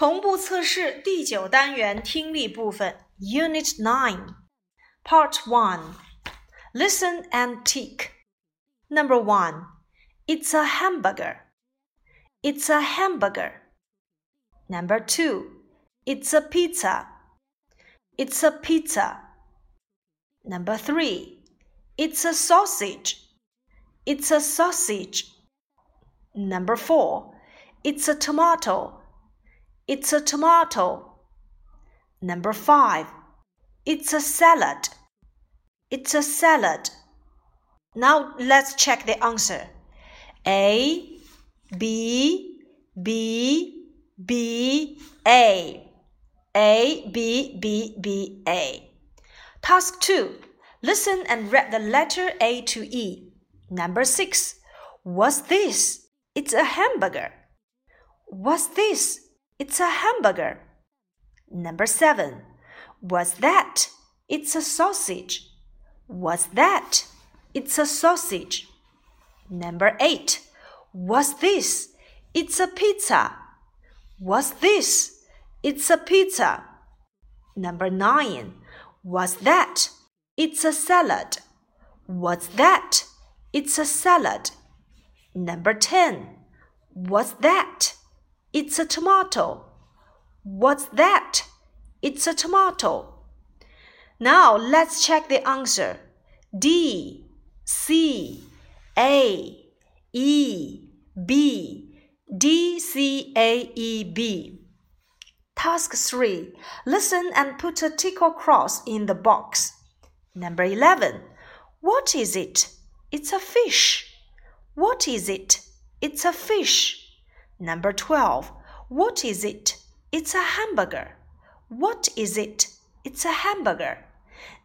同步测试第九单元听力部分，Unit Nine, Part One. Listen and tick. Number one, it's a hamburger. It's a hamburger. Number two, it's a pizza. It's a pizza. Number three, it's a sausage. It's a sausage. Number four, it's a tomato. It's a tomato. Number five. It's a salad. It's a salad. Now let's check the answer. A, B, B, B, A. A, B, B, B, A. Task 2. Listen and read the letter A to E. Number 6. What's this? It's a hamburger. What's this? It's a hamburger. Number seven. What's that? It's a sausage. What's that? It's a sausage. Number eight. What's this? It's a pizza. What's this? It's a pizza. Number nine. What's that? It's a salad. What's that? It's a salad. Number ten. What's that? It's a tomato. What's that? It's a tomato. Now let's check the answer. D, C, A, E, B. D, C, A, E, B. Task 3. Listen and put a tick or cross in the box. Number 11. What is it? It's a fish. What is it? It's a fish. Number 12. What is it? It's a hamburger. What is it? It's a hamburger.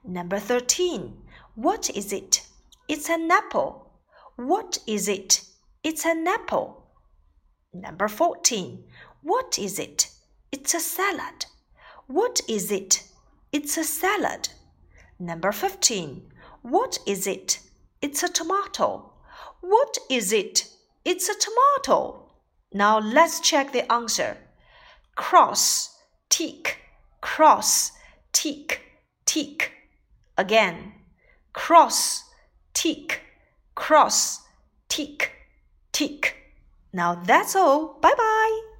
Number 13. What is it? It's an apple. What is it? It's an apple. Number 14. What is it? It's a salad. What is it? It's a salad. Number 15. What is it? It's a tomato. What is it? It's a tomato. Now let's check the answer. Cross, tick, cross, tick, tick. Again. Cross, tick, cross, tick, tick. Now that's all. Bye bye.